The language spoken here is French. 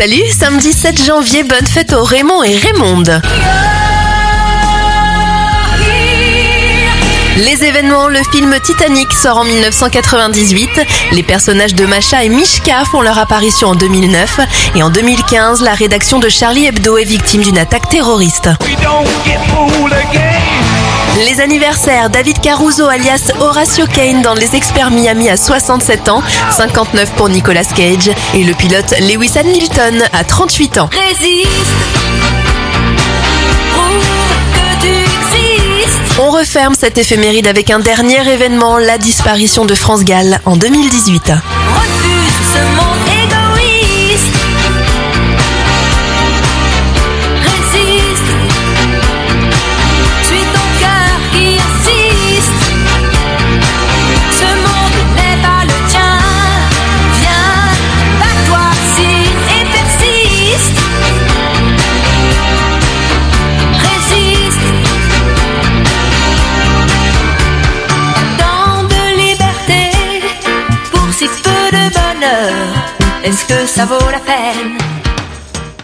Salut, samedi 7 janvier, bonne fête aux Raymond et Raymonde. Les événements, le film Titanic sort en 1998, les personnages de Masha et Mishka font leur apparition en 2009 et en 2015, la rédaction de Charlie Hebdo est victime d'une attaque terroriste. Les anniversaires, David Caruso alias Horacio Kane dans Les Experts Miami à 67 ans, 59 pour Nicolas Cage et le pilote Lewis Hamilton à 38 ans. On referme cette éphéméride avec un dernier événement, la disparition de France Gall en 2018. Est-ce que ça vaut la peine